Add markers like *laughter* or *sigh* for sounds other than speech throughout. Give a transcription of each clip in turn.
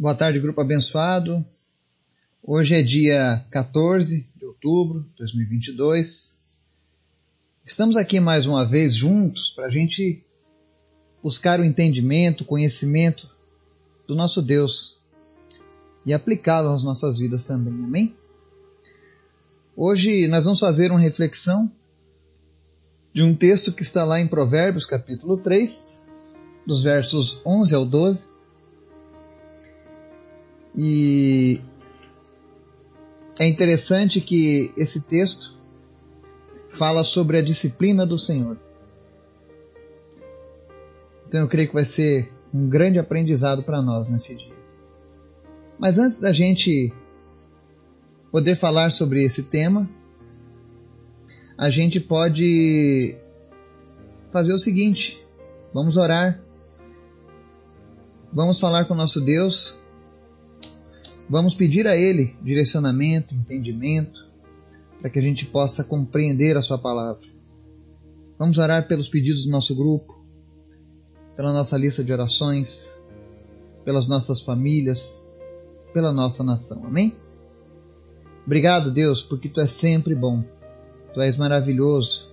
Boa tarde, grupo abençoado. Hoje é dia 14 de outubro de 2022. Estamos aqui mais uma vez juntos para a gente buscar o entendimento, o conhecimento do nosso Deus e aplicá-lo nas nossas vidas também. Amém? Hoje nós vamos fazer uma reflexão de um texto que está lá em Provérbios, capítulo 3, dos versos 11 ao 12 e é interessante que esse texto fala sobre a disciplina do Senhor. Então eu creio que vai ser um grande aprendizado para nós nesse dia. Mas antes da gente poder falar sobre esse tema, a gente pode fazer o seguinte: vamos orar, vamos falar com nosso Deus Vamos pedir a Ele direcionamento, entendimento, para que a gente possa compreender a Sua palavra. Vamos orar pelos pedidos do nosso grupo, pela nossa lista de orações, pelas nossas famílias, pela nossa nação. Amém? Obrigado, Deus, porque Tu és sempre bom. Tu és maravilhoso.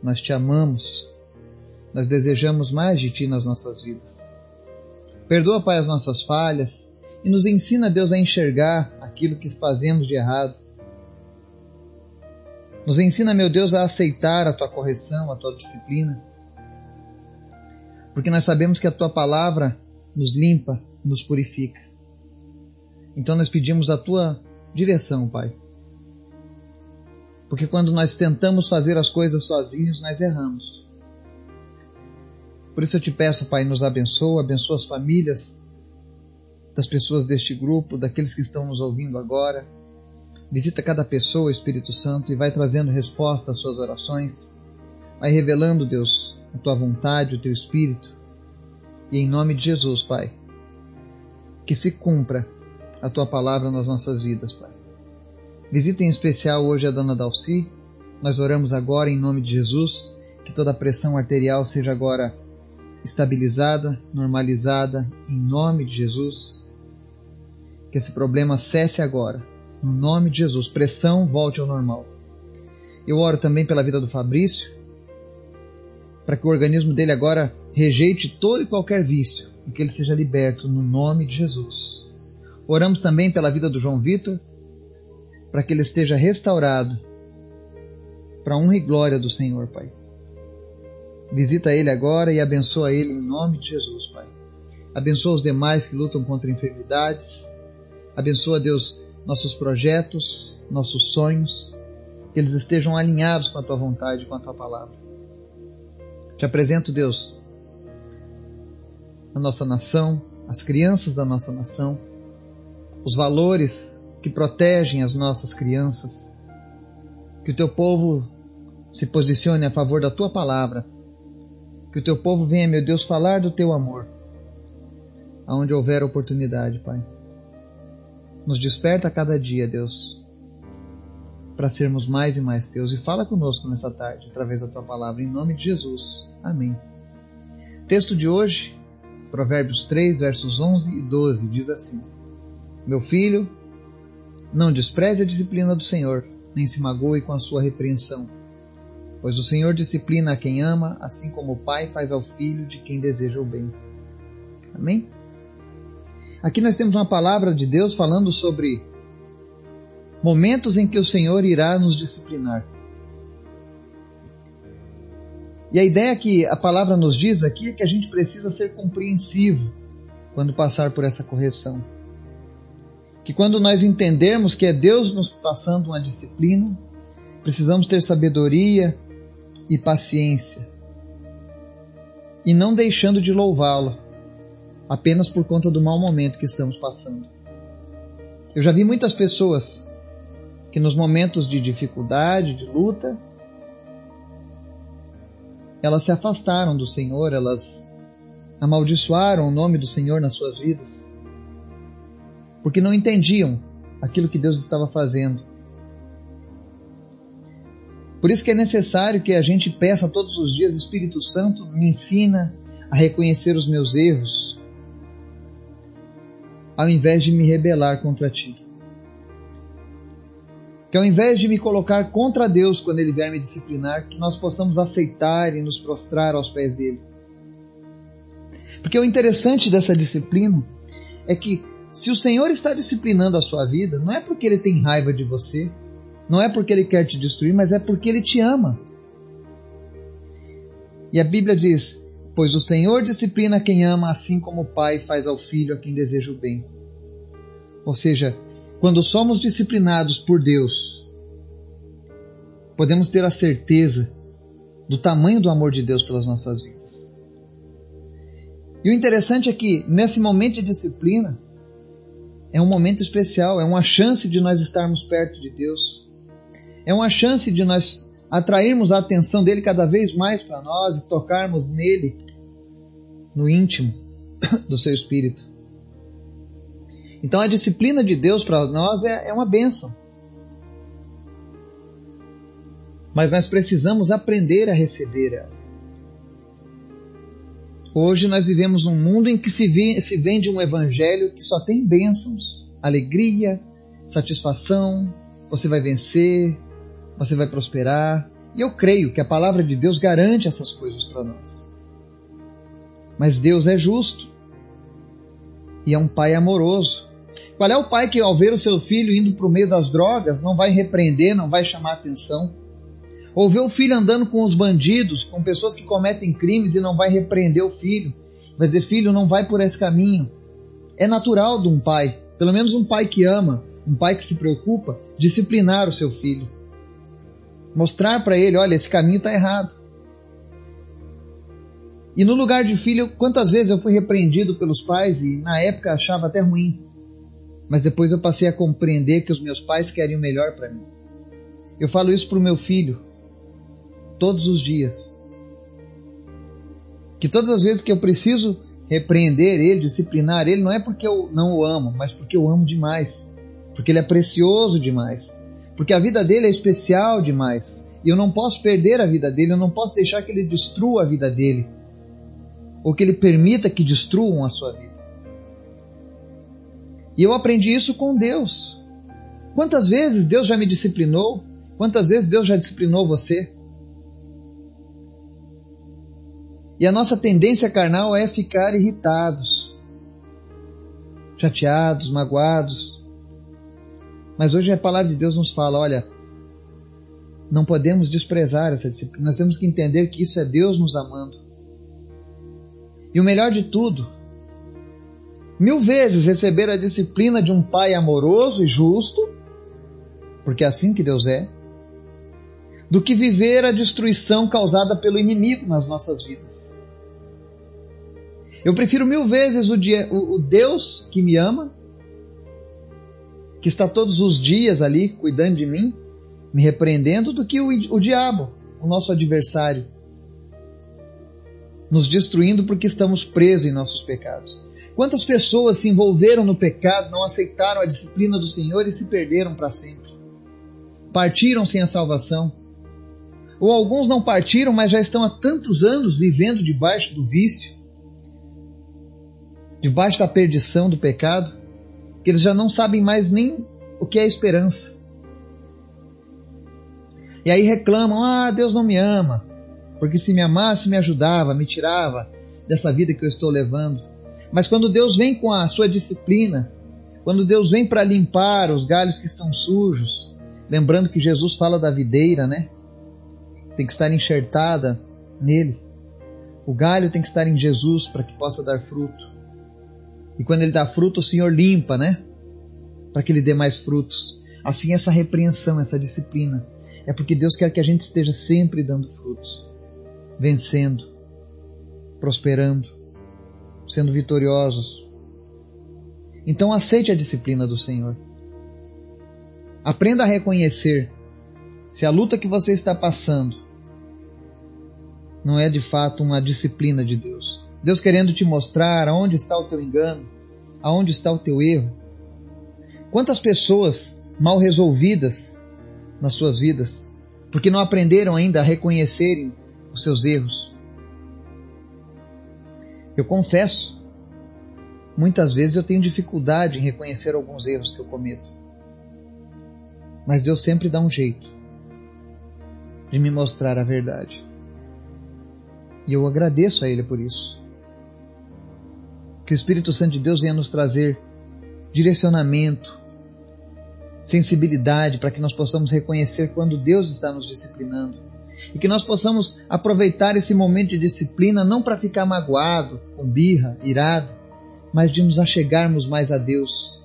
Nós te amamos. Nós desejamos mais de Ti nas nossas vidas. Perdoa, Pai, as nossas falhas e nos ensina, Deus, a enxergar aquilo que fazemos de errado. Nos ensina, meu Deus, a aceitar a tua correção, a tua disciplina. Porque nós sabemos que a tua palavra nos limpa, nos purifica. Então nós pedimos a tua direção, Pai. Porque quando nós tentamos fazer as coisas sozinhos, nós erramos. Por isso eu te peço, Pai, nos abençoa, abençoa as famílias, das pessoas deste grupo, daqueles que estão nos ouvindo agora. Visita cada pessoa, Espírito Santo, e vai trazendo resposta às suas orações. Vai revelando, Deus, a tua vontade, o teu Espírito. E em nome de Jesus, Pai, que se cumpra a tua palavra nas nossas vidas, Pai. Visita em especial hoje a dona Dalci. Nós oramos agora em nome de Jesus, que toda a pressão arterial seja agora estabilizada, normalizada, em nome de Jesus. Que esse problema cesse agora, no nome de Jesus. Pressão volte ao normal. Eu oro também pela vida do Fabrício, para que o organismo dele agora rejeite todo e qualquer vício e que ele seja liberto no nome de Jesus. Oramos também pela vida do João Vitor, para que ele esteja restaurado para a honra e glória do Senhor, Pai. Visita ele agora e abençoa ele em nome de Jesus, Pai. Abençoa os demais que lutam contra enfermidades. Abençoa, Deus, nossos projetos, nossos sonhos, que eles estejam alinhados com a tua vontade, com a tua palavra. Te apresento, Deus, a nossa nação, as crianças da nossa nação, os valores que protegem as nossas crianças. Que o teu povo se posicione a favor da tua palavra que o teu povo venha, meu Deus, falar do teu amor, aonde houver oportunidade, Pai. Nos desperta a cada dia, Deus, para sermos mais e mais teus. E fala conosco nessa tarde, através da tua palavra, em nome de Jesus. Amém. Texto de hoje, Provérbios 3, versos 11 e 12, diz assim: Meu filho, não despreze a disciplina do Senhor, nem se magoe com a sua repreensão Pois o Senhor disciplina a quem ama, assim como o pai faz ao filho de quem deseja o bem. Amém? Aqui nós temos uma palavra de Deus falando sobre momentos em que o Senhor irá nos disciplinar. E a ideia que a palavra nos diz aqui é que a gente precisa ser compreensivo quando passar por essa correção. Que quando nós entendermos que é Deus nos passando uma disciplina, precisamos ter sabedoria e paciência, e não deixando de louvá-lo apenas por conta do mau momento que estamos passando. Eu já vi muitas pessoas que nos momentos de dificuldade, de luta, elas se afastaram do Senhor, elas amaldiçoaram o nome do Senhor nas suas vidas, porque não entendiam aquilo que Deus estava fazendo. Por isso que é necessário que a gente peça todos os dias, Espírito Santo, me ensina a reconhecer os meus erros. Ao invés de me rebelar contra ti. Que ao invés de me colocar contra Deus quando Ele vier me disciplinar, que nós possamos aceitar e nos prostrar aos pés dele. Porque o interessante dessa disciplina é que se o Senhor está disciplinando a sua vida, não é porque Ele tem raiva de você, não é porque Ele quer te destruir, mas é porque Ele te ama. E a Bíblia diz: Pois o Senhor disciplina quem ama, assim como o pai faz ao filho a quem deseja o bem. Ou seja, quando somos disciplinados por Deus, podemos ter a certeza do tamanho do amor de Deus pelas nossas vidas. E o interessante é que, nesse momento de disciplina, é um momento especial, é uma chance de nós estarmos perto de Deus, é uma chance de nós atrairmos a atenção dele cada vez mais para nós e tocarmos nele no íntimo *coughs* do seu espírito. Então a disciplina de Deus para nós é, é uma bênção. Mas nós precisamos aprender a receber ela. Hoje nós vivemos um mundo em que se, vi, se vende um evangelho que só tem bênçãos, alegria, satisfação, você vai vencer, você vai prosperar. E eu creio que a palavra de Deus garante essas coisas para nós. Mas Deus é justo e é um pai amoroso. Qual é o pai que, ao ver o seu filho indo para o meio das drogas, não vai repreender, não vai chamar atenção? Ou ver o filho andando com os bandidos, com pessoas que cometem crimes e não vai repreender o filho? Vai dizer, filho, não vai por esse caminho. É natural de um pai, pelo menos um pai que ama, um pai que se preocupa, disciplinar o seu filho. Mostrar para ele: olha, esse caminho está errado. E no lugar de filho, quantas vezes eu fui repreendido pelos pais e na época achava até ruim. Mas depois eu passei a compreender que os meus pais querem o melhor para mim. Eu falo isso para o meu filho todos os dias. Que todas as vezes que eu preciso repreender ele, disciplinar ele, não é porque eu não o amo, mas porque eu amo demais. Porque ele é precioso demais porque a vida dele é especial demais. E eu não posso perder a vida dele, eu não posso deixar que ele destrua a vida dele, ou que ele permita que destruam a sua vida. E eu aprendi isso com Deus. Quantas vezes Deus já me disciplinou? Quantas vezes Deus já disciplinou você? E a nossa tendência carnal é ficar irritados, chateados, magoados, mas hoje a palavra de Deus nos fala: olha, não podemos desprezar essa disciplina, nós temos que entender que isso é Deus nos amando. E o melhor de tudo, mil vezes receber a disciplina de um pai amoroso e justo, porque é assim que Deus é, do que viver a destruição causada pelo inimigo nas nossas vidas. Eu prefiro mil vezes o, dia, o, o Deus que me ama que está todos os dias ali cuidando de mim, me repreendendo, do que o, o diabo, o nosso adversário, nos destruindo porque estamos presos em nossos pecados. Quantas pessoas se envolveram no pecado, não aceitaram a disciplina do Senhor e se perderam para sempre? Partiram sem a salvação. Ou alguns não partiram, mas já estão há tantos anos vivendo debaixo do vício, debaixo da perdição do pecado, que eles já não sabem mais nem o que é esperança. E aí reclamam: ah, Deus não me ama, porque se me amasse, me ajudava, me tirava dessa vida que eu estou levando. Mas quando Deus vem com a sua disciplina, quando Deus vem para limpar os galhos que estão sujos, lembrando que Jesus fala da videira, né? Tem que estar enxertada nele. O galho tem que estar em Jesus para que possa dar fruto. E quando ele dá fruto, o Senhor limpa, né? Para que ele dê mais frutos. Assim, essa repreensão, essa disciplina, é porque Deus quer que a gente esteja sempre dando frutos, vencendo, prosperando, sendo vitoriosos. Então, aceite a disciplina do Senhor. Aprenda a reconhecer se a luta que você está passando não é de fato uma disciplina de Deus. Deus querendo te mostrar aonde está o teu engano, aonde está o teu erro. Quantas pessoas mal resolvidas nas suas vidas, porque não aprenderam ainda a reconhecerem os seus erros. Eu confesso Muitas vezes eu tenho dificuldade em reconhecer alguns erros que eu cometo. Mas Deus sempre dá um jeito de me mostrar a verdade. E eu agradeço a Ele por isso. Que o Espírito Santo de Deus venha nos trazer direcionamento, sensibilidade para que nós possamos reconhecer quando Deus está nos disciplinando. E que nós possamos aproveitar esse momento de disciplina não para ficar magoado, com birra, irado, mas de nos achegarmos mais a Deus.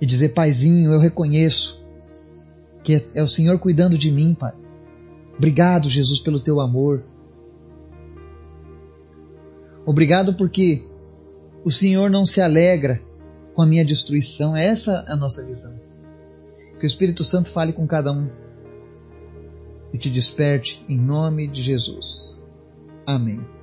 E dizer, Paizinho, eu reconheço que é o Senhor cuidando de mim, Pai. Obrigado, Jesus, pelo teu amor. Obrigado porque o Senhor não se alegra com a minha destruição. Essa é a nossa visão. Que o Espírito Santo fale com cada um e te desperte em nome de Jesus. Amém.